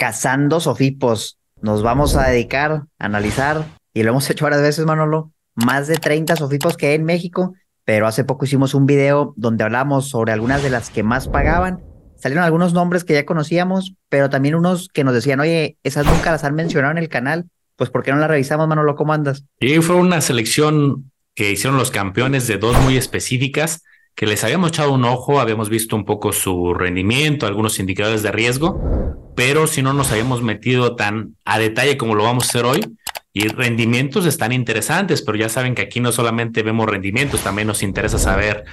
cazando sofipos. Nos vamos a dedicar a analizar, y lo hemos hecho varias veces, Manolo, más de 30 sofipos que hay en México, pero hace poco hicimos un video donde hablamos sobre algunas de las que más pagaban. Salieron algunos nombres que ya conocíamos, pero también unos que nos decían, oye, esas nunca las han mencionado en el canal, pues ¿por qué no las revisamos, Manolo? ¿Cómo andas? Y fue una selección que hicieron los campeones de dos muy específicas que les habíamos echado un ojo, habíamos visto un poco su rendimiento, algunos indicadores de riesgo, pero si no nos habíamos metido tan a detalle como lo vamos a hacer hoy, y rendimientos están interesantes, pero ya saben que aquí no solamente vemos rendimientos, también nos interesa saber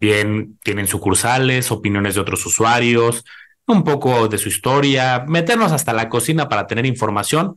bien, tienen sucursales, opiniones de otros usuarios, un poco de su historia, meternos hasta la cocina para tener información.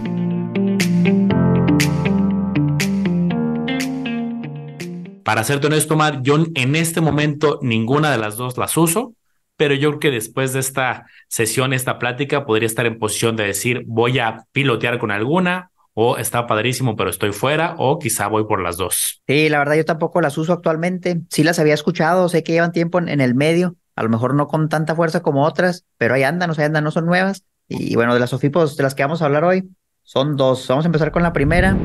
Para serte honesto, Omar, yo en este momento ninguna de las dos las uso pero yo creo que después de esta sesión, esta plática, podría estar en posición de decir, voy a pilotear con alguna, o está padrísimo, pero estoy fuera, o quizá voy por las dos. Sí, la verdad yo tampoco las uso actualmente. Sí las había escuchado, sé que llevan tiempo en, el medio, a lo mejor no con tanta fuerza como otras, pero ahí andan, o sea, andan, no son nuevas. Y bueno, de las SOFIPOS de las que vamos a hablar hoy, son dos. Vamos a empezar con la primera,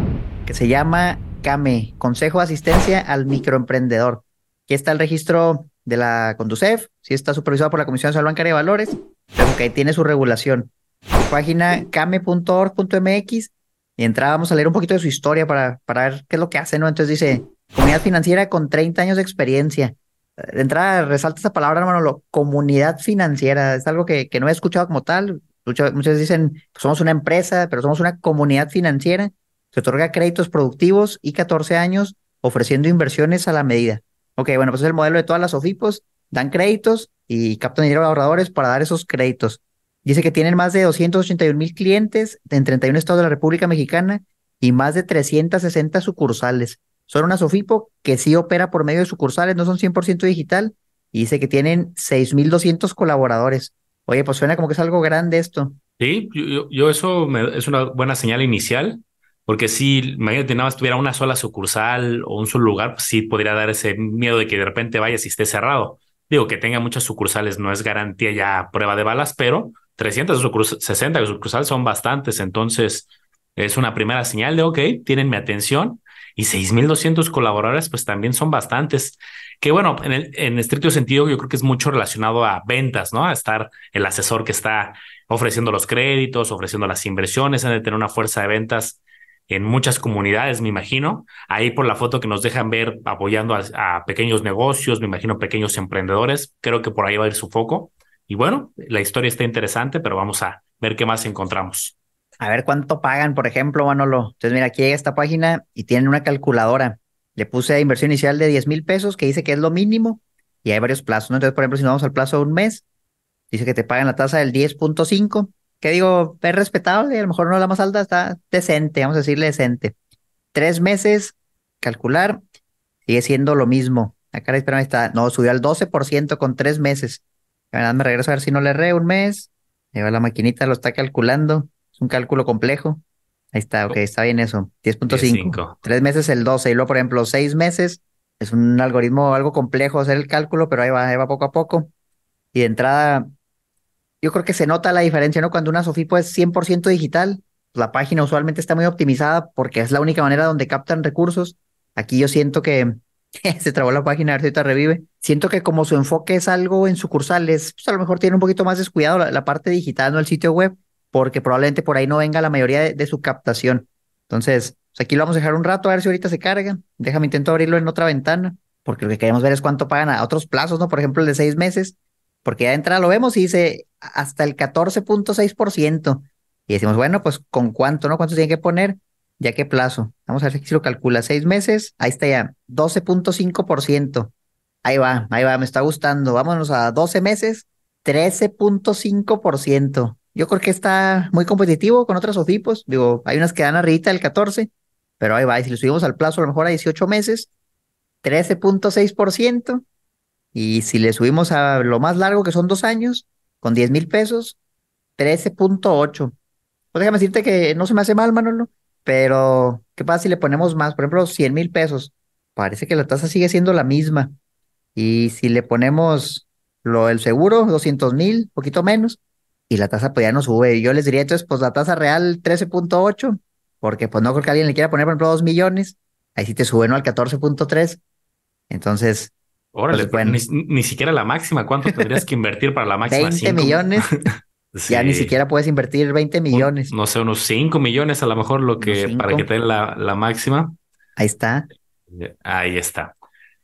que se llama CAME, Consejo de Asistencia al Microemprendedor. Aquí está el registro de la Conducef, sí está supervisado por la Comisión Nacional Bancaria de Valores, pero que tiene su regulación. Su página came.org.mx y entrada vamos a leer un poquito de su historia para, para ver qué es lo que hace, ¿no? Entonces dice, comunidad financiera con 30 años de experiencia. De entrada resalta esa palabra, hermano, lo, comunidad financiera, es algo que, que no he escuchado como tal. Muchos, muchos dicen, somos una empresa, pero somos una comunidad financiera. Se otorga créditos productivos y 14 años ofreciendo inversiones a la medida. Ok, bueno, pues es el modelo de todas las OFIPOS, dan créditos y captan dinero a ahorradores para dar esos créditos. Dice que tienen más de 281 mil clientes en 31 estados de la República Mexicana y más de 360 sucursales. Son una SOFIPO que sí opera por medio de sucursales, no son 100% digital, y dice que tienen 6.200 colaboradores. Oye, pues suena como que es algo grande esto. Sí, yo, yo eso me, es una buena señal inicial. Porque si, imagínate, nada más tuviera una sola sucursal o un solo lugar, pues sí podría dar ese miedo de que de repente vayas y esté cerrado. Digo, que tenga muchas sucursales no es garantía ya prueba de balas, pero 360 sucursales son bastantes. Entonces, es una primera señal de, ok, tienen mi atención. Y 6.200 colaboradores, pues también son bastantes. Que bueno, en, el, en estricto sentido, yo creo que es mucho relacionado a ventas, ¿no? A estar el asesor que está ofreciendo los créditos, ofreciendo las inversiones, han de tener una fuerza de ventas en muchas comunidades, me imagino. Ahí por la foto que nos dejan ver apoyando a, pequeños negocios, me imagino pequeños emprendedores. Creo que por ahí va a ir su foco. Y bueno, la historia está interesante, pero vamos a ver qué más encontramos. A ver cuánto pagan, por ejemplo, Manolo. Entonces, mira, aquí llega esta página y tienen una calculadora. Le puse inversión inicial de 10 mil pesos, que dice que es lo mínimo, y hay varios plazos. ¿no? Entonces, por ejemplo, si nos vamos al plazo de un mes, dice que te pagan la tasa del 10.5 que digo, es respetable, a lo mejor no la más alta, está decente, vamos a decirle decente. Tres meses, calcular, sigue siendo lo mismo. Acá, espérame, está, no, subió al 12% con tres meses. La me regreso a ver si no le erré un mes. Lleva la maquinita, lo está calculando. Es un cálculo complejo. Ahí está, ok, está bien eso. 10.5. Tres meses el 12. Y luego, por ejemplo, seis meses. Es un algoritmo algo complejo hacer el cálculo, pero ahí va, ahí va poco a poco. Y de entrada, yo creo que se nota la diferencia, ¿no? Cuando una Sofipo es 100% digital, la página usualmente está muy optimizada porque es la única manera donde captan recursos. Aquí yo siento que se trabó la página, a ver si ahorita revive. Siento que como su enfoque es algo en sucursales, pues a lo mejor tiene un poquito más descuidado la, parte digital, no el sitio web, porque probablemente por ahí no venga la mayoría de, su captación. Entonces, pues aquí lo vamos a dejar un rato a ver si ahorita se carga. Déjame intento abrirlo en otra ventana, porque lo que queremos ver es cuánto pagan a otros plazos, ¿no? Por ejemplo, el de seis meses porque ya de entrada lo vemos y dice hasta el 14.6%. Y decimos, bueno, pues con cuánto, ¿no? ¿Cuánto tiene que poner? ¿Ya qué plazo? Vamos a ver si lo calcula. Seis meses, ahí está ya, 12.5%. Ahí va, ahí va, me está gustando. Vámonos a 12 meses, 13.5%. yo creo que está muy competitivo con otras OFIPOS. Digo, hay unas que dan arribita del 14, pero ahí va. Y si le subimos al plazo a lo mejor a 18 meses, 13.6%. Y si le subimos a lo más largo, que son dos años, con 10 mil pesos, 13.8. Pues déjame decirte que no se me hace mal, Manolo, pero ¿qué pasa si le ponemos más? Por ejemplo, 100 mil pesos. Parece que la tasa sigue siendo la misma. Y si le ponemos lo del seguro, 200 mil, poquito menos, y la tasa pues ya no sube. Yo les diría entonces, pues la tasa real 13.8, porque pues no creo que alguien le quiera poner, por ejemplo, 2 millones. Ahí sí te sube, ¿no? Al 14.3. Entonces. Órale, pues, ni, ni, siquiera la máxima. ¿Cuánto tendrías que invertir para la máxima? 20 millones. Ya ni siquiera puedes invertir 20 millones. no sé, unos 5 millones a lo mejor lo que para que te den la, la máxima. Ahí está. Ahí está.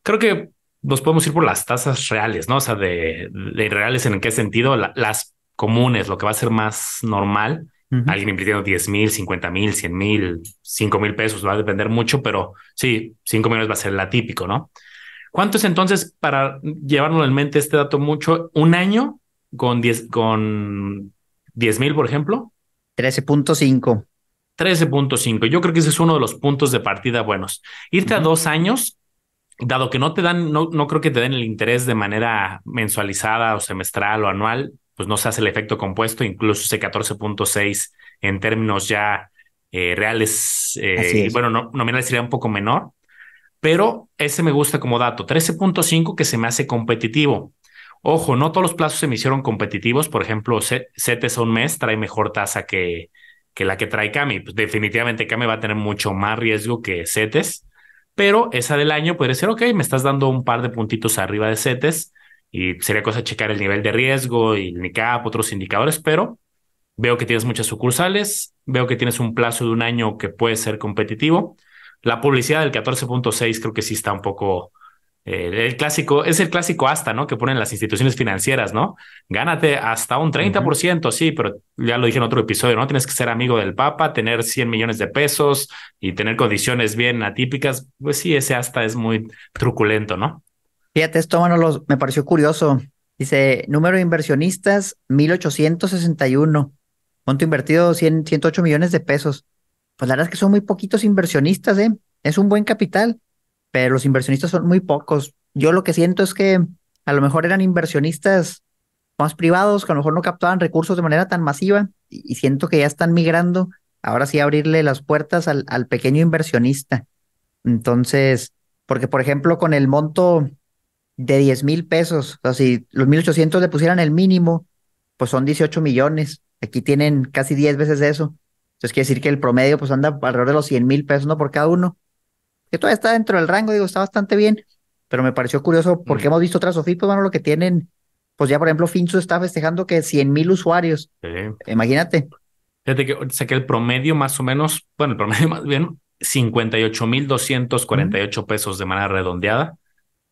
Creo que nos podemos ir por las tasas reales, ¿no? O sea, de, de reales en qué sentido, las comunes, lo que va a ser más normal. Alguien invirtiendo 10 mil, 50 mil, 100 mil, 5 mil pesos, va a depender mucho, pero sí, 5 millones va a ser la típico, ¿no? ¿Cuánto es entonces, para llevarnos en mente este dato mucho, un año con 10 con 10 mil, por ejemplo? 13.5. 13.5. Yo creo que ese es uno de los puntos de partida buenos. Irte a dos años, dado que no te dan, no, no creo que te den el interés de manera mensualizada o semestral o anual, pues no se hace el efecto compuesto, incluso ese 14.6 en términos ya eh, reales, eh, bueno, no, nominal sería un poco menor, pero ese me gusta como dato. 13.5 que se me hace competitivo. Ojo, no todos los plazos se me hicieron competitivos. Por ejemplo, CETES a un mes trae mejor tasa que, que la que trae CAMI. Pues definitivamente CAMI va a tener mucho más riesgo que CETES, pero esa del año puede ser, ok, me estás dando un par de puntitos arriba de CETES y sería cosa checar el nivel de riesgo y el NICAP, otros indicadores, pero veo que tienes muchas sucursales, veo que tienes un plazo de un año que puede ser competitivo. La publicidad del 14.6 creo que sí está un poco eh, el clásico, es el clásico hasta, ¿no? Que ponen las instituciones financieras, ¿no? Gánate hasta un 30%, sí, pero ya lo dije en otro episodio, ¿no? Tienes que ser amigo del Papa, tener 100 millones de pesos y tener condiciones bien atípicas. Pues sí, ese hasta es muy truculento, ¿no? Fíjate, esto, Manolo, me pareció curioso. Dice, número de inversionistas, 1861. Monto invertido, 100, 108 millones de pesos. Pues la verdad es que son muy poquitos inversionistas, ¿eh? Es un buen capital pero los inversionistas son muy pocos. Yo lo que siento es que a lo mejor eran inversionistas más privados, que a lo mejor no captaban recursos de manera tan masiva y, siento que ya están migrando, ahora sí abrirle las puertas al, al pequeño inversionista. Entonces, porque por ejemplo con el monto de 10 mil pesos, o sea, si los 1800 le pusieran el mínimo, pues son 18 millones. Aquí tienen casi 10 veces eso. Entonces quiere decir que el promedio pues anda alrededor de los 100 mil pesos, ¿no? Por cada uno que todavía está dentro del rango, digo, está bastante bien, pero me pareció curioso porque mm. hemos visto otras OFIPOS, bueno, lo que tienen, pues ya por ejemplo, Finsu está festejando que 100 mil usuarios. Imagínate. Fíjate que saqué el promedio más o menos, bueno, el promedio más bien, 58 mil 248 pesos de manera redondeada.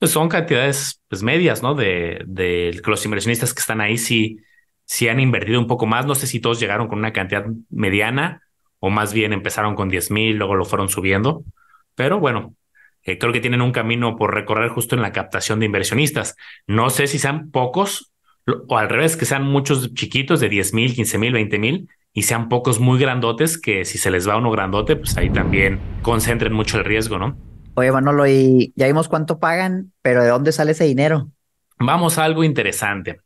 Pues son cantidades pues medias, ¿no? De, de los inversionistas que están ahí sí, sí han invertido un poco más. No sé si todos llegaron con una cantidad mediana o más bien empezaron con 10 mil, luego lo fueron subiendo. Pero bueno, eh, creo que tienen un camino por recorrer justo en la captación de inversionistas. No sé si sean pocos o al revés, que sean muchos chiquitos de 10 mil, 15 mil, 20 mil y sean pocos muy grandotes que si se les va uno grandote, pues ahí también concentren mucho el riesgo, ¿no? Oye, Manolo, y ya vimos cuánto pagan, pero ¿de dónde sale ese dinero? Vamos a algo interesante.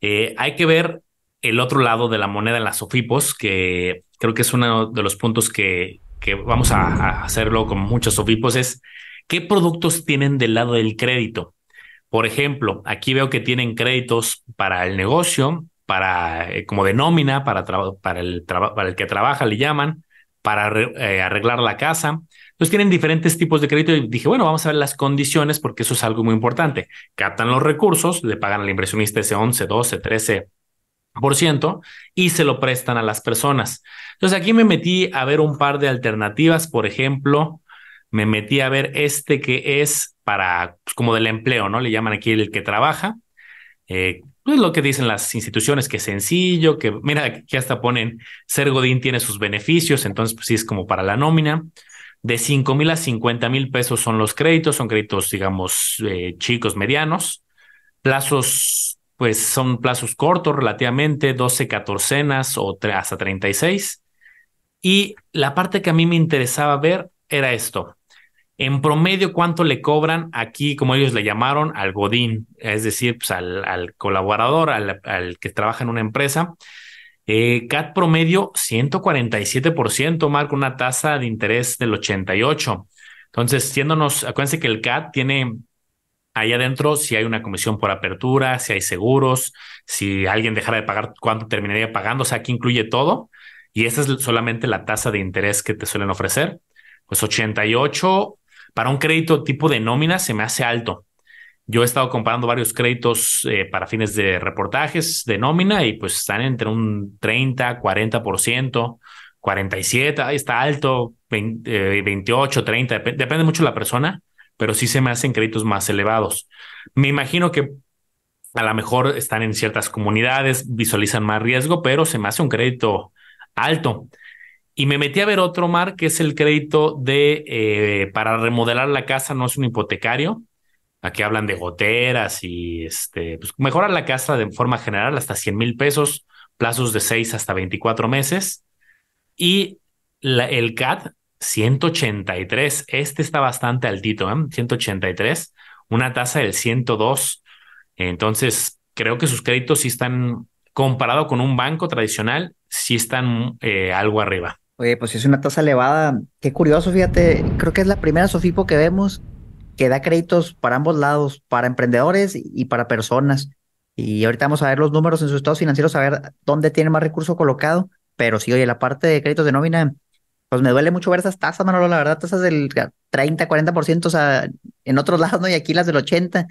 Eh, hay que ver el otro lado de la moneda en las SOFIPOS, que creo que es uno de los puntos que, vamos a, hacerlo con muchos sofipos es qué productos tienen del lado del crédito. Por ejemplo, aquí veo que tienen créditos para el negocio, para eh, como de nómina, para, para, para el que trabaja, le llaman, para eh, arreglar la casa. Entonces tienen diferentes tipos de crédito y dije, bueno, vamos a ver las condiciones porque eso es algo muy importante. Captan los recursos, le pagan al inversionista ese 11, 12, 13 por ciento y se lo prestan a las personas. Entonces aquí me metí a ver un par de alternativas, por ejemplo, me metí a ver este que es para, pues, como del empleo, ¿no? Le llaman aquí el que trabaja. Eh, pues lo que dicen las instituciones, que es sencillo, que mira, aquí hasta ponen, ser Godín tiene sus beneficios, entonces pues sí es como para la nómina. De 5 mil a 50 mil pesos son los créditos, son créditos, digamos, eh, chicos, medianos. Plazos pues son plazos cortos relativamente, 12 catorcenas o hasta 36. Y la parte que a mí me interesaba ver era esto. En promedio, ¿cuánto le cobran aquí, como ellos le llamaron, al Godín? Es decir, pues al, colaborador, al, que trabaja en una empresa. Eh, CAT promedio 147%, marca una tasa de interés del 88%. Entonces, siéndonos, acuérdense que el CAT tiene ahí adentro si hay una comisión por apertura, si hay seguros, si alguien dejara de pagar, cuánto terminaría pagando, o sea, aquí incluye todo. Y esa es solamente la tasa de interés que te suelen ofrecer. Pues 88 para un crédito tipo de nómina se me hace alto. Yo he estado comparando varios créditos eh, para fines de reportajes de nómina y pues están entre un 30, 40%, 47, ahí está alto, 28, 30, depende mucho de la persona, pero sí se me hacen créditos más elevados. Me imagino que a lo mejor están en ciertas comunidades, visualizan más riesgo, pero se me hace un crédito alto. Y me metí a ver otro, Mar, que es el crédito de eh, para remodelar la casa, no es un hipotecario. Aquí hablan de goteras y este, pues mejorar la casa de forma general hasta 100 mil pesos, plazos de 6 hasta 24 meses. Y el CAD 183. Este está bastante altito, ¿eh? 183. Una tasa del 102. Entonces, creo que sus créditos sí están, comparado con un banco tradicional, sí están eh, algo arriba. Oye, pues es una tasa elevada. Qué curioso, fíjate. Creo que es la primera Sofipo que vemos que da créditos para ambos lados, para emprendedores y para personas. Y ahorita vamos a ver los números en sus estados financieros, a ver dónde tiene más recurso colocado. Pero sí, oye, la parte de créditos de nómina pues me duele mucho ver esas tasas, Manolo, la verdad, tasas del 30, 40%, o sea, en otros lados, ¿no? Y aquí las del 80,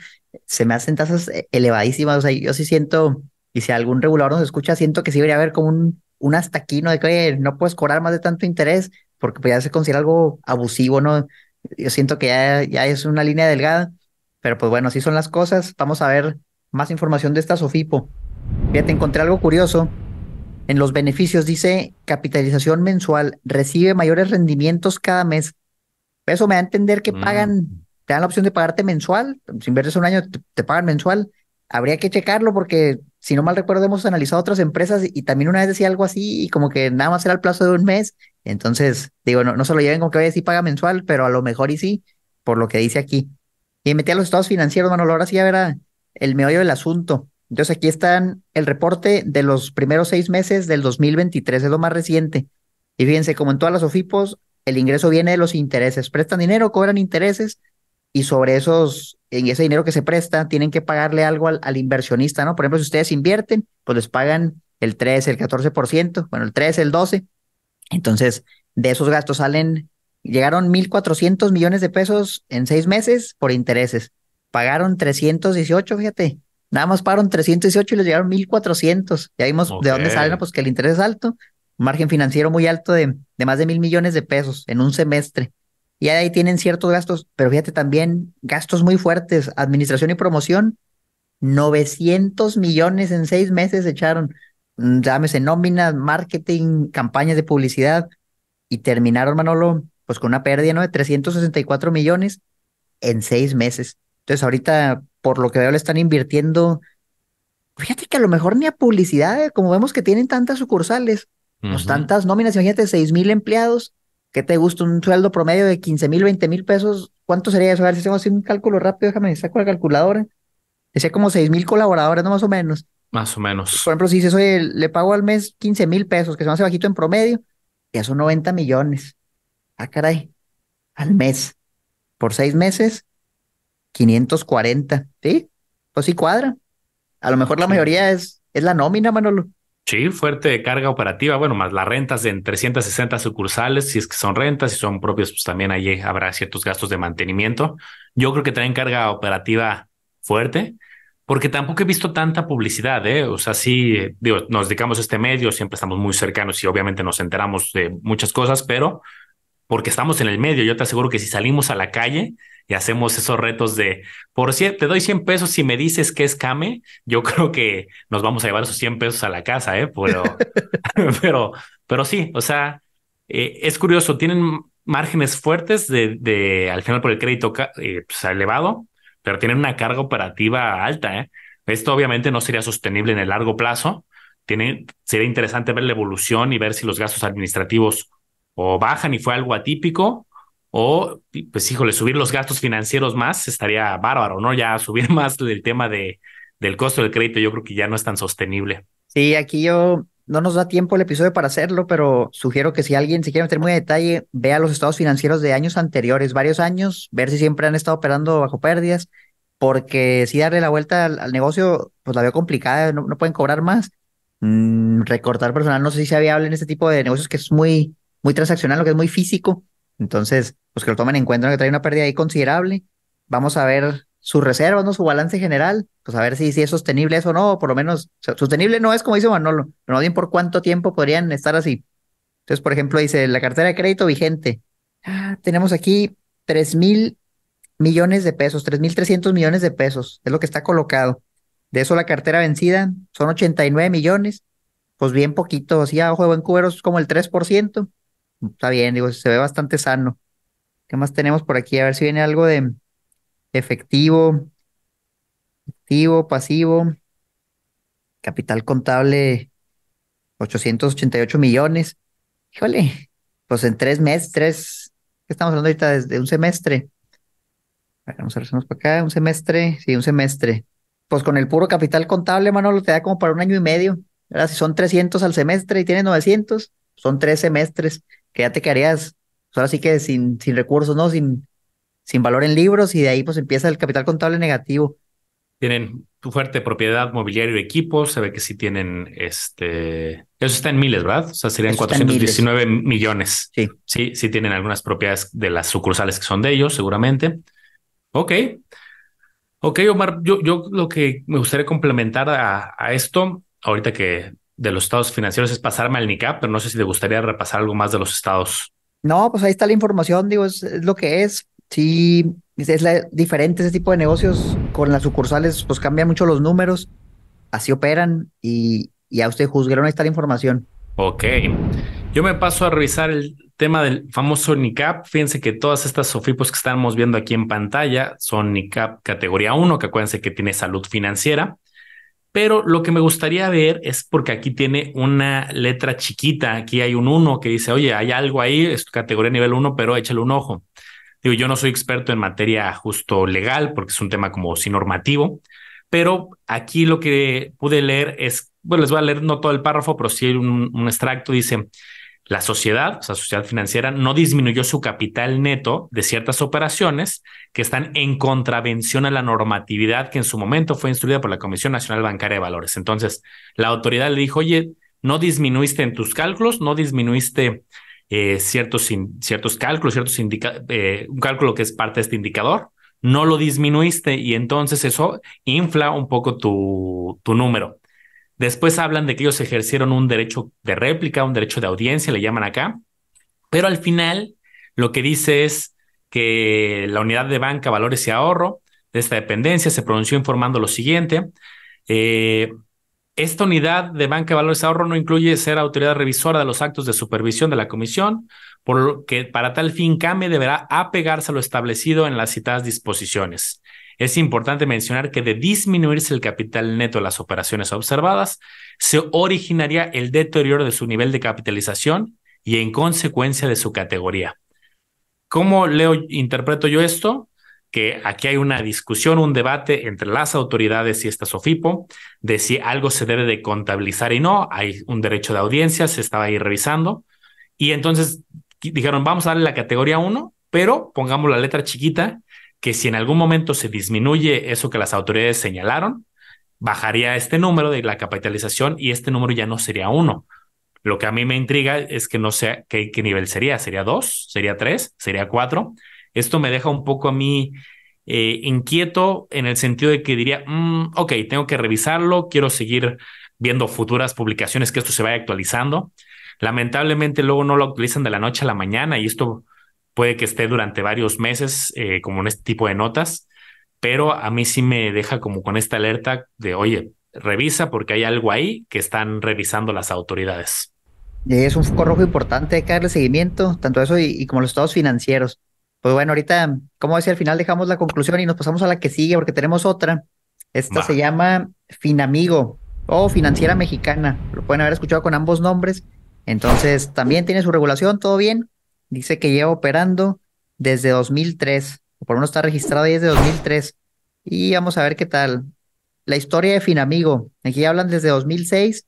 se me hacen tasas eh, elevadísimas, o sea, yo sí siento, y si algún regulador nos escucha, siento que sí debería haber como un, un hasta aquí, ¿no? De que no puedes cobrar más de tanto interés, porque pues ya se considera algo abusivo, ¿no? Yo siento que ya, ya es una línea delgada, pero pues bueno, así son las cosas. Vamos a ver más información de esta Sofipo. Fíjate, encontré algo curioso en los beneficios dice capitalización mensual, recibe mayores rendimientos cada mes. Eso me da a entender que pagan, mm. te dan la opción de pagarte mensual, si inviertes un año te, pagan mensual. Habría que checarlo porque si no mal recuerdo hemos analizado otras empresas y, también una vez decía algo así y como que nada más era el plazo de un mes. Entonces, digo, no, no se lo lleven como que vaya sí paga mensual, pero a lo mejor y sí, por lo que dice aquí. Y metí a los estados financieros, Manolo, ahora sí a ver el meollo del asunto. Entonces aquí están el reporte de los primeros seis meses del 2023, es lo más reciente. Y fíjense, como en todas las OFIPOS, el ingreso viene de los intereses. Prestan dinero, cobran intereses y sobre esos, en ese dinero que se presta, tienen que pagarle algo al, inversionista, ¿no? Por ejemplo, si ustedes invierten, pues les pagan el 13, el 14%, bueno, el 13, el 12. Entonces, de esos gastos salen, llegaron 1.400 millones de pesos en seis meses por intereses. Pagaron 318, fíjate, Nada más pagaron 318 y les llegaron 1400. Ya vimos de dónde salen, pues que el interés es alto, un margen financiero muy alto de, de más de mil millones de pesos en un semestre. Y ahí tienen ciertos gastos, pero fíjate también gastos muy fuertes, administración y promoción, 900 millones en seis meses echaron, mm, llámese nóminas, marketing, campañas de publicidad, y terminaron, Manolo, pues con una pérdida ¿no? de 364 millones en seis meses. Entonces ahorita por lo que veo le están invirtiendo, fíjate que a lo mejor ni a publicidad, ¿eh? como vemos que tienen tantas sucursales, pues tantas nóminas, imagínate, seis mil empleados, ¿qué te gusta? Un sueldo promedio de 15 mil, 20 mil pesos, ¿cuánto sería eso? A ver si hacemos un cálculo rápido, déjame saco la calculadora. Decía como seis mil colaboradores, ¿no? Más o menos. Más o menos. Por ejemplo, si dices, oye, le pago al mes 15 mil pesos, que se me hace bajito en promedio, ya son 90 millones. Ah, caray, al mes. Por seis meses, 540, ¿sí? Pues sí cuadra. A lo mejor la mayoría es, es la nómina, Manolo. Sí, fuerte carga operativa, bueno, más las rentas en 360 sucursales, si es que son rentas, si son propios, pues también ahí habrá ciertos gastos de mantenimiento. Yo creo que traen carga operativa fuerte, porque tampoco he visto tanta publicidad, ¿eh? O sea, sí, digo, nos dedicamos a este medio, siempre estamos muy cercanos y obviamente nos enteramos de muchas cosas, pero porque estamos en el medio, yo te aseguro que si salimos a la calle, y hacemos esos retos de, por si te doy 100 pesos si me dices que es Kame, yo creo que nos vamos a llevar esos 100 pesos a la casa, ¿eh? Pero, pero, pero sí, o sea, eh, es curioso, tienen márgenes fuertes de, de al final por el crédito eh, pues, elevado, pero tienen una carga operativa alta, ¿eh? Esto obviamente no sería sostenible en el largo plazo. Tiene, sería interesante ver la evolución y ver si los gastos administrativos o bajan y fue algo atípico o, pues, híjole, subir los gastos financieros más estaría bárbaro, ¿no? Ya subir más el tema de, del costo del crédito, yo creo que ya no es tan sostenible. Sí, aquí yo no nos da tiempo el episodio para hacerlo, pero sugiero que si alguien se quiere meter muy a detalle, vea los estados financieros de años anteriores, varios años, ver si siempre han estado operando bajo pérdidas, porque si darle la vuelta al, negocio, pues la veo complicada, no, pueden cobrar más. Mm, recortar personal, no sé si sea viable en este tipo de negocios que es muy, muy transaccional, lo que es muy físico. Entonces, pues que lo tomen en cuenta, que trae una pérdida ahí considerable. Vamos a ver sus reservas, ¿no? Su balance general, pues a ver si, si es sostenible eso o no, por lo menos, sostenible no es como dice Manolo, pero no bien por cuánto tiempo podrían estar así. Entonces, por ejemplo, dice la cartera de crédito vigente. Ah, tenemos aquí tres mil millones de pesos, tres mil trescientos millones de pesos, es lo que está colocado. De eso la cartera vencida son 89 millones, pues bien poquito, así a ojo de buen cubero es como el 3%. Está bien, digo, se ve bastante sano. ¿Qué más tenemos por aquí? A ver si viene algo de efectivo, activo, pasivo, capital contable 888 millones. Híjole, pues en tres meses, tres, ¿qué estamos hablando ahorita? Desde un semestre. Vamos a ver, para acá, un semestre, sí, un semestre. Pues con el puro capital contable, Manolo, te da como para un año y medio. ¿verdad? Si son 300 al semestre y tienes 900, son tres semestres que ya te quedarías, pues ahora sí que sin, sin recursos, ¿no? Sin, sin valor en libros y de ahí pues empieza el capital contable negativo. Tienen fuerte propiedad, mobiliario y equipos, se ve que sí tienen este, eso está en miles, ¿verdad? O sea, serían 419 millones. Sí. Sí, sí tienen algunas propiedades de las sucursales que son de ellos, seguramente. Ok. Ok, Omar, yo, yo lo que me gustaría complementar a, a esto, ahorita que de los estados financieros es pasarme al NICAP, pero no sé si te gustaría repasar algo más de los estados. No, pues ahí está la información, digo, es lo que es sí es diferente ese tipo de negocios con las sucursales, pues cambian mucho los números, así operan y, y a usted juzgaron ahí está la información. Ok, yo me paso a revisar el tema del famoso NICAP. Fíjense que todas estas SOFIPOS que estamos viendo aquí en pantalla son NICAP categoría 1, que acuérdense que tiene salud financiera. Pero lo que me gustaría ver es porque aquí tiene una letra chiquita, aquí hay un 1 que dice, oye, hay algo ahí, es categoría nivel 1, pero échale un ojo. Digo, yo no soy experto en materia justo legal porque es un tema como sin normativo, pero aquí lo que pude leer es, bueno, les voy a leer no todo el párrafo, pero sí un, un extracto, dice, la sociedad, o sea, sociedad financiera, no disminuyó su capital neto de ciertas operaciones que están en contravención a la normatividad que en su momento fue instruida por la Comisión Nacional Bancaria de Valores. Entonces, la autoridad le dijo, oye, no disminuiste en tus cálculos, no disminuiste eh, ciertos, ciertos cálculos, ciertos eh, un cálculo que es parte de este indicador, no lo disminuiste y entonces eso infla un poco tu, tu número. Después hablan de que ellos ejercieron un derecho de réplica, un derecho de audiencia, le llaman acá, pero al final lo que dice es que la unidad de banca, valores y ahorro de esta dependencia se pronunció informando lo siguiente. Eh, esta unidad de banca valores de ahorro no incluye ser autoridad revisora de los actos de supervisión de la comisión, por lo que para tal fin CAME deberá apegarse a lo establecido en las citadas disposiciones. Es importante mencionar que de disminuirse el capital neto de las operaciones observadas, se originaría el deterioro de su nivel de capitalización y en consecuencia de su categoría. ¿Cómo leo, interpreto yo esto? que aquí hay una discusión, un debate entre las autoridades y esta SOFIPO de si algo se debe de contabilizar y no. Hay un derecho de audiencia, se estaba ahí revisando. Y entonces dijeron, vamos a darle la categoría 1, pero pongamos la letra chiquita, que si en algún momento se disminuye eso que las autoridades señalaron, bajaría este número de la capitalización y este número ya no sería 1. Lo que a mí me intriga es que no sé qué, nivel sería. ¿Sería 2? ¿Sería 3? ¿Sería 4? Esto me deja un poco a mí eh, inquieto en el sentido de que diría, mm, ok, tengo que revisarlo, quiero seguir viendo futuras publicaciones que esto se vaya actualizando. Lamentablemente luego no lo actualizan de la noche a la mañana y esto puede que esté durante varios meses eh, como en este tipo de notas, pero a mí sí me deja como con esta alerta de, oye, revisa porque hay algo ahí que están revisando las autoridades. Es un foco rojo importante, hay que darle seguimiento, tanto eso y como los estados financieros. Pues bueno, ahorita, como decía, al final dejamos la conclusión y nos pasamos a la que sigue porque tenemos otra Esta se llama Finamigo o Financiera Mexicana. Lo pueden haber escuchado con ambos nombres. Entonces, también tiene su regulación, todo bien. Dice que lleva operando desde 2003, o por lo menos está registrado desde 2003. Y vamos a ver qué tal. La historia de Finamigo. Aquí hablan desde 2006,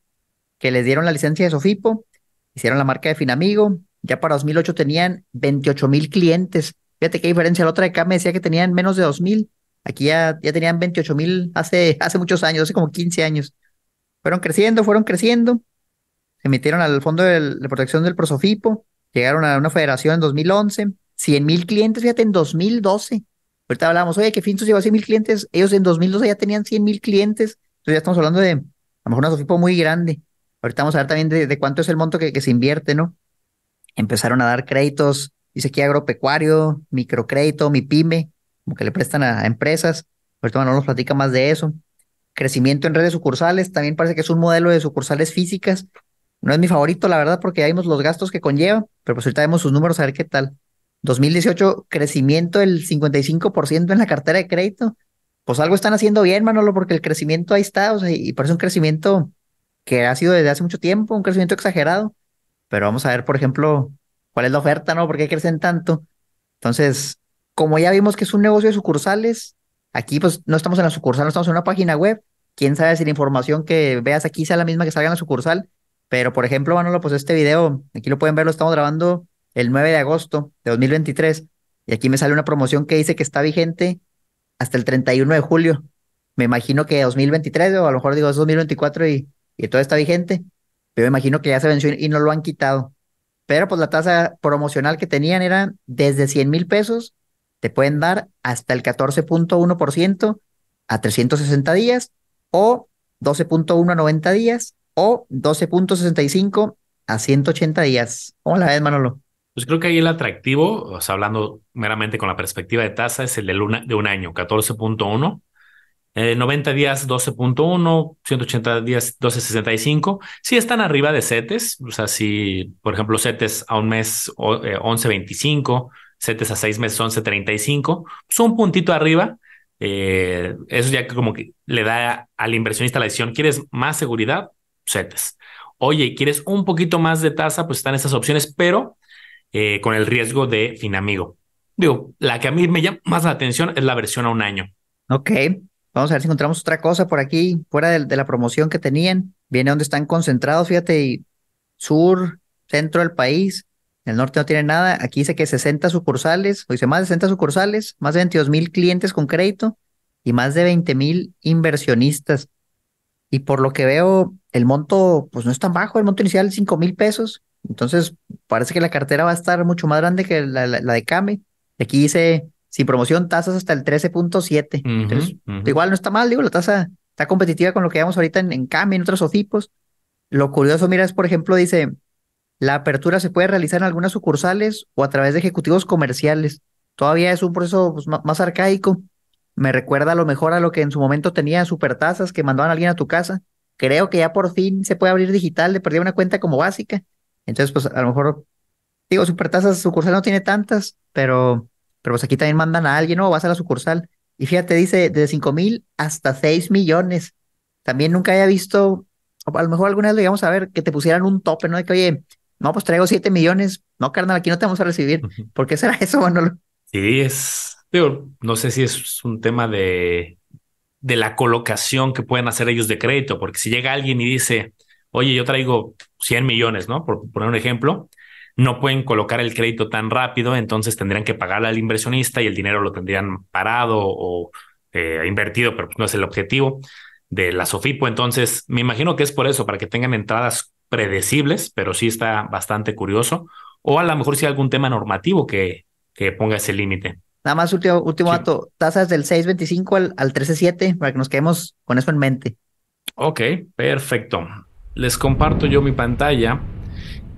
que les dieron la licencia de Sofipo, hicieron la marca de Finamigo. Ya para 2008 tenían 28 mil clientes. Fíjate qué diferencia. La otra de acá me decía que tenían menos de 2 mil. Aquí ya, ya tenían 28 mil hace, hace muchos años, hace como 15 años. Fueron creciendo, fueron creciendo. Se metieron al Fondo de, Protección del Prosofipo. Llegaron a una federación en 2011. 100 mil clientes, fíjate, en 2012. Ahorita hablábamos, oye, que Fintos lleva a 100 mil clientes. Ellos en 2012 ya tenían 100 mil clientes. Entonces ya estamos hablando de, a lo mejor una Sofipo muy grande. Ahorita vamos a ver también de, cuánto es el monto que, se invierte, ¿no? Empezaron a dar créditos, dice aquí agropecuario, microcrédito, mi pyme, como que le prestan a, empresas. Ahorita no nos platica más de eso. Crecimiento en redes sucursales, también parece que es un modelo de sucursales físicas. No es mi favorito, la verdad, porque ya vimos los gastos que conlleva, pero pues ahorita vemos sus números a ver qué tal. 2018, crecimiento del 55% en la cartera de crédito. Pues algo están haciendo bien, Manolo, porque el crecimiento ahí está, o sea, y parece un crecimiento que ha sido desde hace mucho tiempo, un crecimiento exagerado. Pero vamos a ver, por ejemplo, cuál es la oferta, ¿no? ¿Por qué crecen tanto? Entonces, como ya vimos que es un negocio de sucursales, aquí pues no estamos en la sucursal, no estamos en una página web. Quién sabe si la información que veas aquí sea la misma que salga en la sucursal. Pero, por ejemplo, Manolo, pues este video, aquí lo pueden ver, lo estamos grabando el 9 de agosto de 2023. Y aquí me sale una promoción que dice que está vigente hasta el 31 de julio. Me imagino que 2023, o a lo mejor digo es 2024 y, y todo está vigente. Pero me imagino que ya se venció y no lo han quitado. Pero pues la tasa promocional que tenían era desde 100 mil pesos, te pueden dar hasta el 14.1% a 360 días o 12.1 a 90 días o 12.65 a 180 días. ¿Cómo la ves, Manolo? Pues creo que ahí el atractivo, o sea, hablando meramente con la perspectiva de tasa, es el de, luna, de un año, 14.1. 90 días 12.1, 180 días 12.65. Sí están arriba de CETES, o sea, si por ejemplo CETES a un mes 11.25, eh, CETES a seis meses 11.35, pues un puntito arriba. Eh, eso ya como que le da al inversionista la decisión, ¿quieres más seguridad? Oye, ¿quieres un poquito más de tasa? Pues están esas opciones, pero eh, con el riesgo de Finamigo. Digo, la que a mí me llama más la atención es la versión a un año. Ok, vamos a ver si encontramos otra cosa por aquí, fuera de, la promoción que tenían. Viene donde están concentrados, fíjate, sur, centro del país. El norte no tiene nada. Aquí dice que 60 sucursales, o dice más de 60 sucursales, más de 22 mil clientes con crédito y más de 20 mil inversionistas. Y por lo que veo, el monto, pues no es tan bajo, el monto inicial 5 mil pesos. Entonces, parece que la cartera va a estar mucho más grande que la, de Came. Aquí dice, sin promoción, tasas hasta el 13.7. Entonces, igual no está mal, digo, la tasa está competitiva con lo que vemos ahorita en, en Came, en otros OFIPOS. Lo curioso, mira, es, por ejemplo, dice, la apertura se puede realizar en algunas sucursales o a través de ejecutivos comerciales. Todavía es un proceso pues, más, arcaico. Me recuerda a lo mejor a lo que en su momento tenía supertasas que mandaban a alguien a tu casa. Creo que ya por fin se puede abrir digital, le perdí una cuenta como básica entonces, pues a lo mejor, digo, supertasas sucursal no tiene tantas, pero, pero pues aquí también mandan a alguien, ¿no? Vas a la sucursal. Y fíjate, dice, de 5 mil hasta 6 millones. También nunca había visto, a lo mejor alguna vez lo íbamos a ver, que te pusieran un tope, ¿no? De que, oye, no, pues traigo 7 millones. No, carnal, aquí no te vamos a recibir. ¿Por qué será eso, Manolo? Sí, es, digo, no sé si es un tema de, de la colocación que pueden hacer ellos de crédito, porque si llega alguien y dice, oye, yo traigo 100 millones, ¿no? Por poner un ejemplo, no pueden colocar el crédito tan rápido, entonces tendrían que pagarle al inversionista y el dinero lo tendrían parado o eh, invertido, pero no es el objetivo de la Sofipo. Entonces, me imagino que es por eso, para que tengan entradas predecibles, pero sí está bastante curioso. O a lo mejor sí algún tema normativo que, que ponga ese límite. Nada más último, último dato, tasas del 6.25 al, al 13.7 para que nos quedemos con eso en mente. Ok, perfecto les comparto yo mi pantalla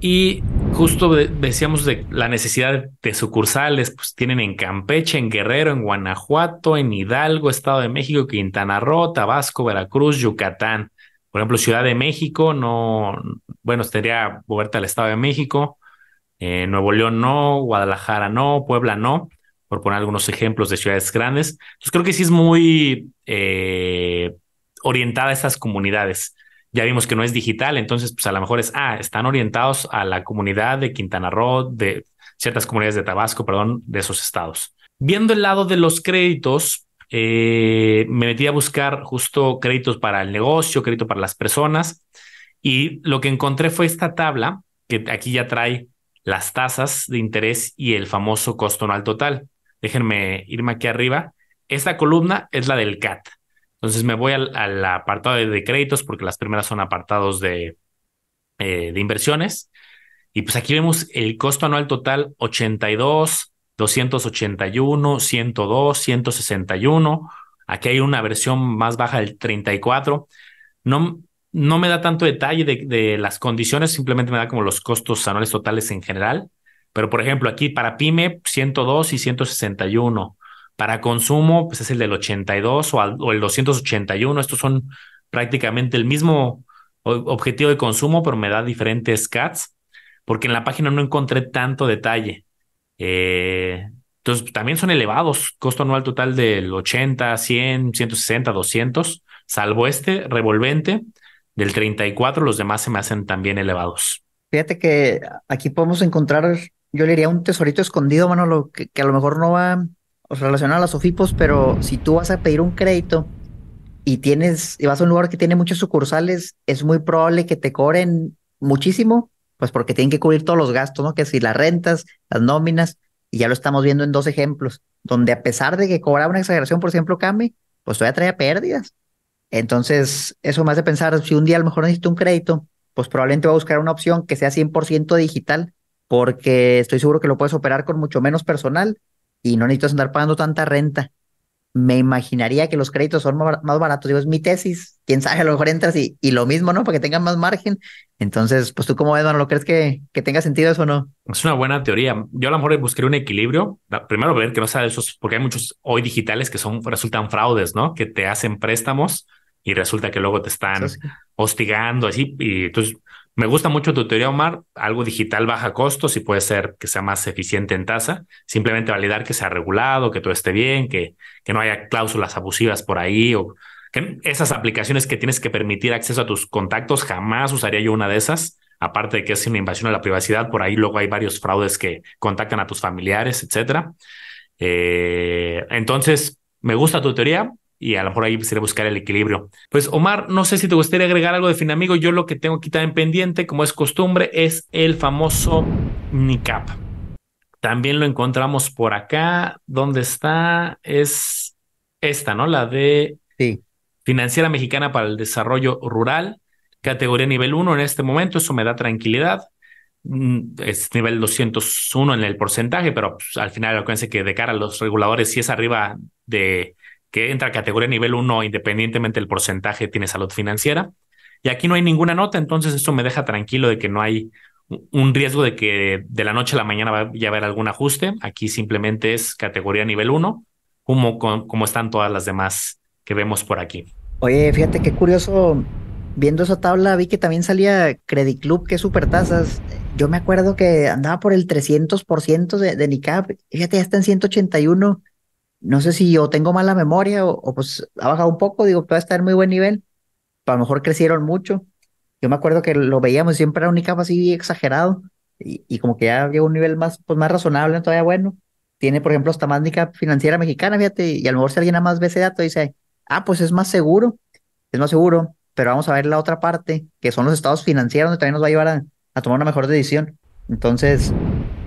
y justo decíamos de la necesidad de sucursales, pues tienen en Campeche, en Guerrero, en Guanajuato, en Hidalgo, Estado de México, Quintana Roo, Tabasco, Veracruz, Yucatán. Por ejemplo, Ciudad de México, no, bueno, estaría moverte al Estado de México, eh, Nuevo León no, Guadalajara no, Puebla no. Por poner algunos ejemplos de ciudades grandes. Entonces creo que sí es muy eh, orientada a esas comunidades. Ya vimos que no es digital, entonces pues a lo mejor es, ah, están orientados a la comunidad de Quintana Roo, de ciertas comunidades de Tabasco, perdón, de esos estados. Viendo el lado de los créditos, eh, me metí a buscar justo créditos para el negocio, crédito para las personas, y lo que encontré fue esta tabla, que aquí ya trae las tasas de interés y el famoso costo anual total. Déjenme irme aquí arriba. Esta columna es la del CAT. Entonces me voy al, apartado de, créditos porque las primeras son apartados de, eh, de inversiones. Y pues aquí vemos el costo anual total 82, 281, 102, 161. Aquí hay una versión más baja del 34. No, no me da tanto detalle de, de, las condiciones, simplemente me da como los costos anuales totales en general. Pero por ejemplo, aquí para pyme 102 y 161. Para consumo, pues es el del 82 o, el 281. Estos son prácticamente el mismo objetivo de consumo, pero me da diferentes CATs, porque en la página no encontré tanto detalle. Eh, entonces, también son elevados, costo anual total del 80, 100, 160, 200, salvo este revolvente del 34, los demás se me hacen también elevados. Fíjate que aquí podemos encontrar, yo le diría un tesorito escondido, Manolo, que, que a lo mejor no va relacionado a las OFIPOS, pero si tú vas a pedir un crédito y tienes, y vas a un lugar que tiene muchas sucursales, es muy probable que te cobren muchísimo, pues porque tienen que cubrir todos los gastos, ¿no? Que si las rentas, las nóminas, y ya lo estamos viendo en dos ejemplos, donde a pesar de que cobraba una exageración, por ejemplo, Cami, pues todavía traía pérdidas. Entonces, eso me hace pensar, si un día a lo mejor necesito un crédito, pues probablemente voy a buscar una opción que sea 100% digital, porque estoy seguro que lo puedes operar con mucho menos personal y no necesitas andar pagando tanta renta. Me imaginaría que los créditos son más baratos. Digo, es mi tesis. Quién sabe, a lo mejor entras y, y lo mismo, ¿no? Para que tengan más margen. Entonces, pues tú, ¿cómo ves, ¿Lo crees que, que tenga sentido eso o no? Es una buena teoría. Yo a lo mejor buscaré un equilibrio. Primero, ver que no sea de esos, porque hay muchos hoy digitales que son, resultan fraudes, ¿no? Que te hacen préstamos y resulta que luego te están hostigando así. Y entonces, me gusta mucho tu teoría, Omar. Algo digital baja costos y puede ser que sea más eficiente en tasa. Simplemente validar que sea regulado, que todo esté bien, que, que no haya cláusulas abusivas por ahí o que esas aplicaciones que tienes que permitir acceso a tus contactos, jamás usaría yo una de esas. Aparte de que es una invasión a la privacidad, por ahí luego hay varios fraudes que contactan a tus familiares, etcétera. Eh, entonces, me gusta tu teoría y a lo mejor ahí sería buscar el equilibrio. Pues Omar, no sé si te gustaría agregar algo de Finamigo. Yo lo que tengo aquí también pendiente, como es costumbre, es el famoso NICAP. También lo encontramos por acá. ¿Dónde está? Es esta, ¿no? La de sí. Financiera Mexicana para el Desarrollo Rural, categoría nivel 1 en este momento. Eso me da tranquilidad mm, es nivel 201 en el porcentaje, pero pues, al final acuérdense que de cara a los reguladores, si es arriba de que entra a categoría nivel 1 independientemente del porcentaje tiene salud financiera. Y aquí no hay ninguna nota, entonces eso me deja tranquilo de que no hay un riesgo de que de la noche a la mañana vaya a haber algún ajuste. Aquí simplemente es categoría nivel 1, como, como están todas las demás que vemos por aquí. Oye, fíjate qué curioso, viendo esa tabla vi que también salía Credit Club, que es super tasas. Yo me acuerdo que andaba por el 300% de, de NICAP, fíjate, ya está en 181 no sé si yo tengo mala memoria o, pues ha bajado un poco, digo, puede estar en muy buen nivel. A lo mejor crecieron mucho. Yo me acuerdo que lo veíamos siempre era un ICAP así exagerado y, como que ya llegó un nivel más, pues más razonable, todavía bueno. Tiene, por ejemplo, hasta más NICAP financiera mexicana, fíjate, y a lo mejor si alguien más ve ese dice, ah, pues es más seguro, es más seguro, pero vamos a ver la otra parte, que son los estados financieros, donde también nos va a llevar a, tomar una mejor decisión. Entonces,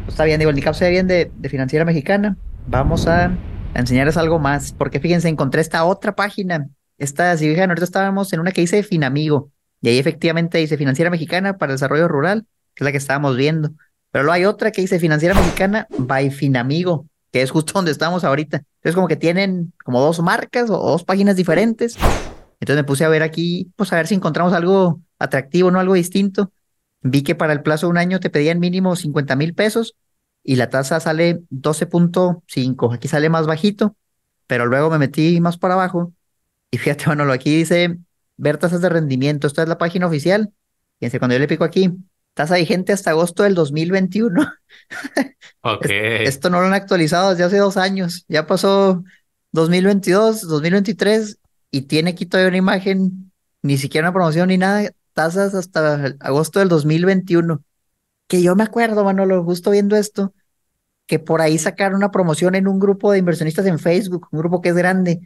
pues está bien, digo, el NICAP se ve bien de, de financiera mexicana. Vamos a enseñarles algo más, porque fíjense, encontré esta otra página. Esta, si fijan, ahorita estábamos en una que dice Finamigo, y ahí efectivamente dice Financiera Mexicana para Desarrollo Rural, que es la que estábamos viendo. Pero luego hay otra que dice Financiera Mexicana by Finamigo, que es justo donde estamos ahorita. Entonces, como que tienen como dos marcas o dos páginas diferentes. Entonces me puse a ver aquí, pues a ver si encontramos algo atractivo, no algo distinto. Vi que para el plazo de un año te pedían mínimo 50 mil pesos y la tasa sale 12.5. Aquí sale más bajito, pero luego me metí más para abajo y fíjate, bueno, lo aquí dice ver tasas de rendimiento. Esta es la página oficial. Fíjense, cuando yo le pico aquí, tasa vigente hasta agosto del 2021. Ok. Esto no lo han actualizado desde hace dos años. Ya pasó 2022, 2023 y tiene aquí todavía una imagen, ni siquiera una promoción ni nada, tasas hasta agosto del 2021. Que yo me acuerdo, Manolo, justo viendo esto, que por ahí sacaron una promoción en un grupo de inversionistas en Facebook, un grupo que es grande,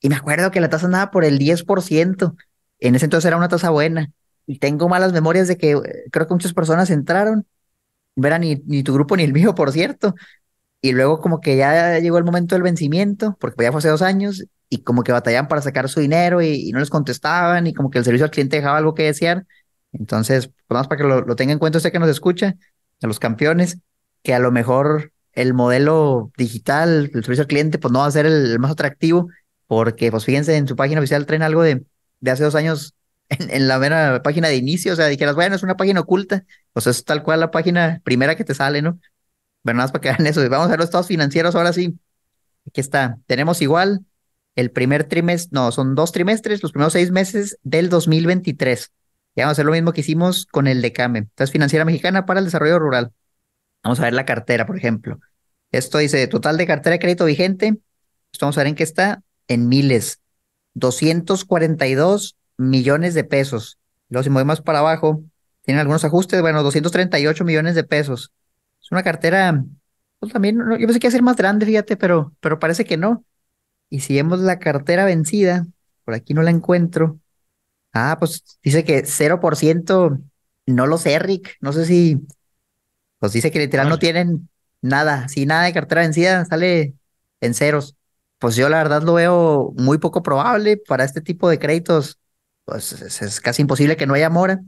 y me acuerdo que la tasa andaba por el 10%. En ese entonces era una tasa buena. Y tengo malas memorias de que eh, creo que muchas personas entraron, no ni, ni tu grupo ni el mío, por cierto, y luego como que ya llegó el momento del vencimiento, porque ya fue hace dos años, y como que batallaban para sacar su dinero y, no les contestaban, y como que el servicio al cliente dejaba algo que desear. Entonces, pues más para que lo, tenga en cuenta usted que nos escucha, a los campeones, que a lo mejor el modelo digital, el servicio al cliente, pues no va a ser el, más atractivo, porque pues fíjense, en su página oficial traen algo de, de hace dos años en, en la mera página de inicio, o sea, dijeras, bueno, es una página oculta, pues es tal cual la página primera que te sale, ¿no? Bueno, nada más para que vean eso. Vamos a ver los estados financieros ahora sí. Aquí está. Tenemos igual el primer trimestre, no, son dos trimestres, los primeros seis meses del 2023. Y vamos a hacer lo mismo que hicimos con el de CAME. Entonces, Financiera Mexicana para el Desarrollo Rural. Vamos a ver la cartera, por ejemplo. Esto dice total de cartera de crédito vigente. vamos a ver en qué está. En miles. 242 millones de pesos. Luego, si movemos para abajo, tienen algunos ajustes. Bueno, 238 millones de pesos una cartera, pues también, yo pensé que iba a ser más grande, fíjate, pero, pero parece que no. Y si vemos la cartera vencida, por aquí no la encuentro. Ah, pues dice que 0%, no lo sé, Rick, no sé si, pues dice que literal no tienen nada, si nada de cartera vencida, sale en ceros. Pues yo la verdad lo veo muy poco probable para este tipo de créditos, pues es casi imposible que no haya mora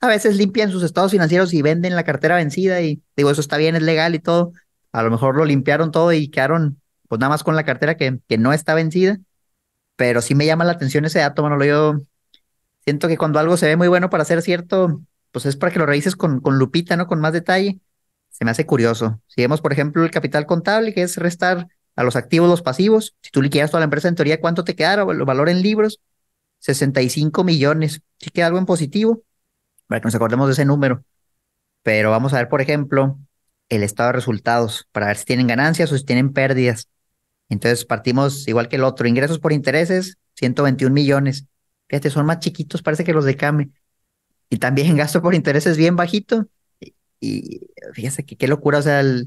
a veces limpian sus estados financieros y venden la cartera vencida y digo, eso está bien, es legal y todo. A lo mejor lo limpiaron todo y quedaron pues nada más con la cartera que, que no está vencida. Pero sí me llama la atención ese dato, Manolo. Yo siento que cuando algo se ve muy bueno para ser cierto, pues es para que lo revises con, con lupita, ¿no? Con más detalle. Se me hace curioso. Si vemos, por ejemplo, el capital contable, que es restar a los activos los pasivos, si tú liquidas toda la empresa, en teoría, ¿cuánto te queda? El valor en libros, 65 millones. Sí queda algo en positivo para que nos acordemos de ese número. Pero vamos a ver, por ejemplo, el estado de resultados para ver si tienen ganancias o si tienen pérdidas. Entonces partimos igual que el otro. Ingresos por intereses, 121 millones. Fíjate, son más chiquitos, parece que los de CAME. Y también gasto por intereses bien bajito. Y, fíjese que qué locura, o sea, el,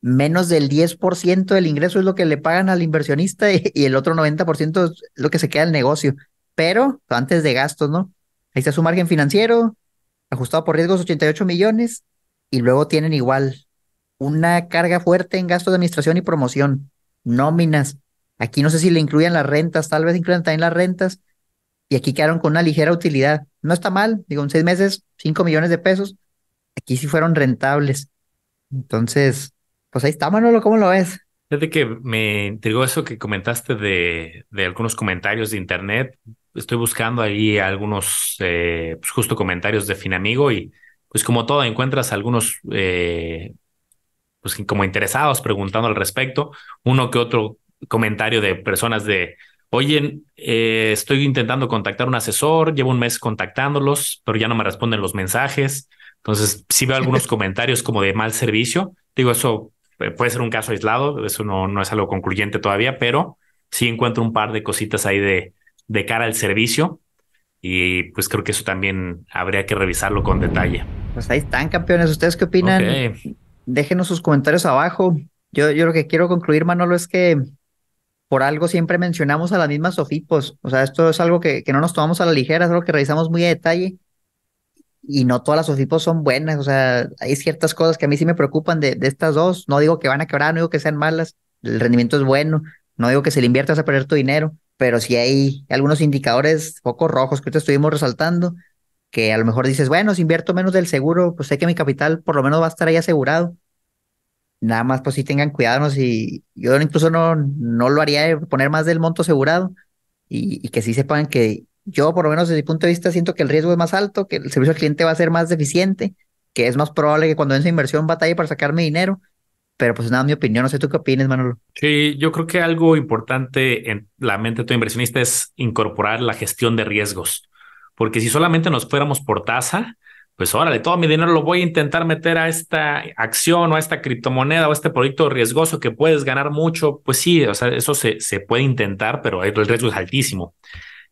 menos del 10% del ingreso es lo que le pagan al inversionista y, y el otro 90% es lo que se queda el negocio. Pero antes de gastos, ¿no? Ahí está su margen financiero, ajustado por riesgos 88 millones y luego tienen igual una carga fuerte en gastos de administración y promoción, nóminas. Aquí no sé si le incluyen las rentas, tal vez incluyan también las rentas y aquí quedaron con una ligera utilidad. No está mal, digo, en seis meses, 5 millones de pesos. Aquí sí fueron rentables. Entonces, pues ahí está, Manolo, ¿cómo lo ves? Desde que me intrigó eso que comentaste de, de algunos comentarios de internet estoy buscando ahí algunos eh, pues justo comentarios de Finamigo y pues como todo encuentras algunos eh, pues como interesados preguntando al respecto, uno que otro comentario de personas de, oye, eh, estoy intentando contactar a un asesor, llevo un mes contactándolos, pero ya no me responden los mensajes. Entonces, sí veo algunos comentarios como de mal servicio. Digo, eso puede ser un caso aislado, eso no, no es algo concluyente todavía, pero sí encuentro un par de cositas ahí de, de cara al servicio. Y pues creo que eso también habría que revisarlo con detalle. Pues ahí están, campeones. ¿Ustedes qué opinan? Déjenos sus comentarios abajo. Yo, yo lo que quiero concluir, Manolo, es que por algo siempre mencionamos a las mismas Sofipos. O sea, esto es algo que, no nos tomamos a la ligera, es algo que revisamos muy a detalle. Y no todas las Sofipos son buenas. O sea, hay ciertas cosas que a mí sí me preocupan de, estas dos. No digo que van a quebrar, no digo que sean malas. El rendimiento es bueno. No digo que se le inviertas a perder tu dinero pero si hay algunos indicadores focos rojos que te estuvimos resaltando, que a lo mejor dices, bueno, si invierto menos del seguro, pues sé que mi capital por lo menos va a estar ahí asegurado. Nada más, pues sí tengan cuidado, y yo incluso no, no lo haría poner más del monto asegurado y, y que sí sepan que yo, por lo menos desde mi punto de vista, siento que el riesgo es más alto, que el servicio al cliente va a ser más deficiente, que es más probable que cuando en esa inversión batalle para sacarme dinero pero pues nada, mi opinión, no sé tú qué opinas, Manolo. Sí, yo creo que algo importante en la mente de tu inversionista es incorporar la gestión de riesgos, porque si solamente nos fuéramos por tasa, pues órale, todo mi dinero lo voy a intentar meter a esta acción o a esta criptomoneda o a este proyecto riesgoso que puedes ganar mucho, pues sí, o sea, eso se, se puede intentar, pero el riesgo es altísimo.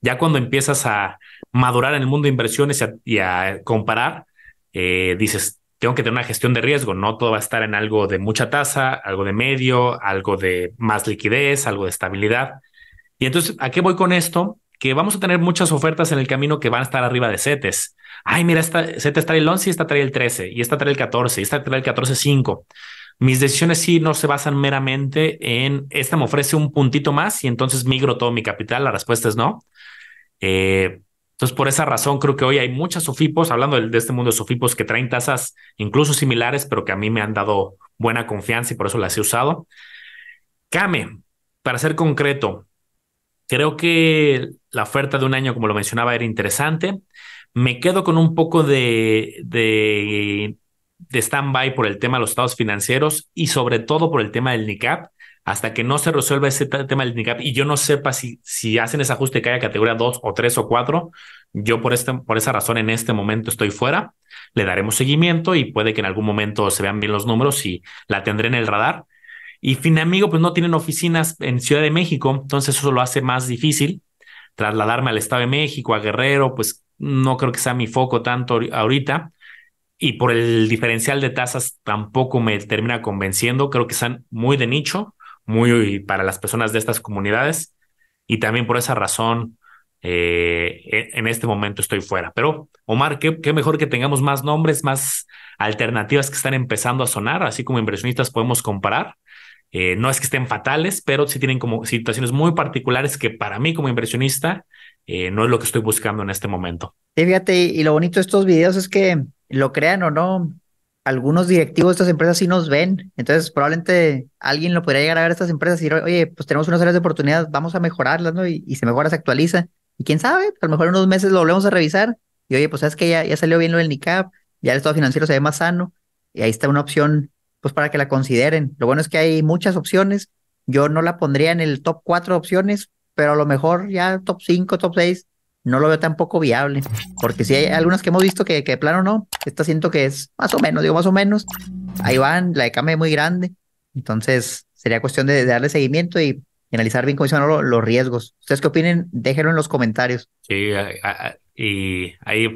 Ya cuando empiezas a madurar en el mundo de inversiones y a, comparar, eh, dices, tengo que tener una gestión de riesgo, no todo va a estar en algo de mucha tasa, algo de medio, algo de más liquidez, algo de estabilidad. Y entonces, ¿a qué voy con esto? Que vamos a tener muchas ofertas en el camino que van a estar arriba de CETES. Ay, mira, esta CETES trae el 11 y esta trae el 13, y esta trae el 14, y esta trae el 14.5. Mis decisiones sí no se basan meramente en esta me ofrece un puntito más y entonces migro todo mi capital. La respuesta es no. Eh, entonces, por esa razón, creo que hoy hay muchas SOFIPOS, hablando de, este mundo de SOFIPOS, que traen tasas incluso similares, pero que a mí me han dado buena confianza y por eso las he usado. Came, para ser concreto, creo que la oferta de un año, como lo mencionaba, era interesante. Me quedo con un poco de, de, de stand-by por el tema de los estados financieros y sobre todo por el tema del NICAP hasta que no se resuelva ese tema del NICAP y yo no sepa si, si hacen ese ajuste que haya categoría 2 o 3 o 4, yo por, este, por esa razón en este momento estoy fuera, le daremos seguimiento y puede que en algún momento se vean bien los números y la tendré en el radar. Y Finamigo, pues no tienen oficinas en Ciudad de México, entonces eso lo hace más difícil. Trasladarme al Estado de México, a Guerrero, pues no creo que sea mi foco tanto ahorita. Y por el diferencial de tasas tampoco me termina convenciendo. Creo que están muy de nicho muy para las personas de estas comunidades y también por esa razón eh, e, en este momento estoy fuera. Pero Omar, qué, qué, mejor que tengamos más nombres, más alternativas que están empezando a sonar, así como inversionistas podemos comparar. Eh, no es que estén fatales, pero sí tienen como situaciones muy particulares que para mí como inversionista eh, no es lo que estoy buscando en este momento. fíjate, y lo bonito de estos videos es que lo crean o no, algunos directivos de estas empresas sí nos ven, entonces probablemente alguien lo podría llegar a ver a estas empresas y decir, oye, pues tenemos unas áreas de oportunidad, vamos a mejorarlas, ¿no? Y, se mejora, se actualiza. Y quién sabe, a lo mejor en unos meses lo volvemos a revisar y oye, pues sabes que ya, ya salió bien lo del NICAP, ya el estado financiero se ve más sano y ahí está una opción, pues para que la consideren. Lo bueno es que hay muchas opciones, yo no la pondría en el top cuatro opciones, pero a lo mejor ya top 5, top 6 no lo veo tampoco viable, porque si hay algunas que hemos visto que, que de plano no, esta siento que es más o menos, digo más o menos, ahí van, la de Came es muy grande, entonces sería cuestión de, darle seguimiento y, analizar bien cómo son los, riesgos. ¿Ustedes qué opinen? Déjenlo en los comentarios. Sí, y ahí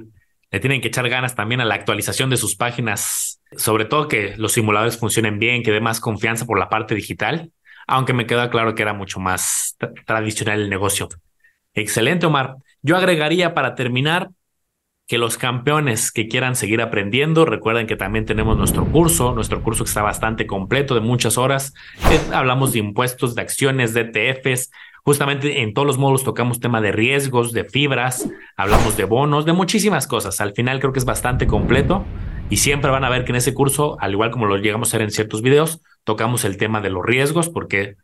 le tienen que echar ganas también a la actualización de sus páginas, sobre todo que los simuladores funcionen bien, que dé más confianza por la parte digital, aunque me queda claro que era mucho más tradicional el negocio. Excelente, Omar. Yo agregaría para terminar que los campeones que quieran seguir aprendiendo, recuerden que también tenemos nuestro curso, nuestro curso que está bastante completo de muchas horas. hablamos de impuestos, de acciones, de ETFs. Justamente en todos los módulos tocamos tema de riesgos, de fibras, hablamos de bonos, de muchísimas cosas. Al final creo que es bastante completo y siempre van a ver que en ese curso, al igual como lo llegamos a hacer en ciertos videos, tocamos el tema de los riesgos porque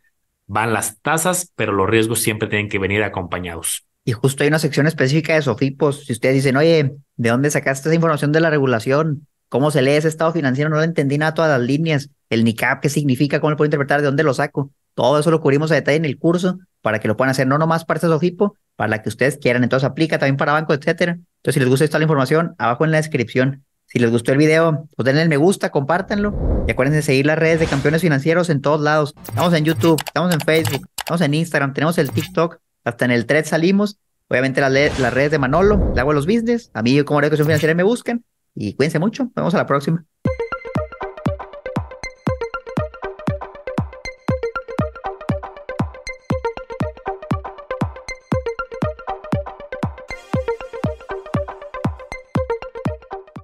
van las tasas, pero los riesgos siempre tienen que venir acompañados. Y justo hay una sección específica de Sofipos. Si ustedes dicen, oye, ¿de dónde sacaste esa información de la regulación? ¿Cómo se lee ese estado financiero? No lo entendí nada todas las líneas. El NICAP, ¿qué significa? ¿Cómo lo puedo interpretar? ¿De dónde lo saco? Todo eso lo cubrimos a detalle en el curso para que lo puedan hacer no nomás para este Sofipo, para la que ustedes quieran. Entonces aplica también para banco, etcétera. Entonces, si les gusta esta información, abajo en la descripción. Si les gustó el video, pues denle el me gusta, compártanlo. Y acuérdense de seguir las redes de campeones financieros en todos lados. Estamos en YouTube, estamos en Facebook, estamos en Instagram, tenemos el TikTok, hasta en el thread salimos. Obviamente las, redes de Manolo, le hago los business. A mí como Educación Financiera me buscan. Y cuídense mucho. Nos vemos a la próxima.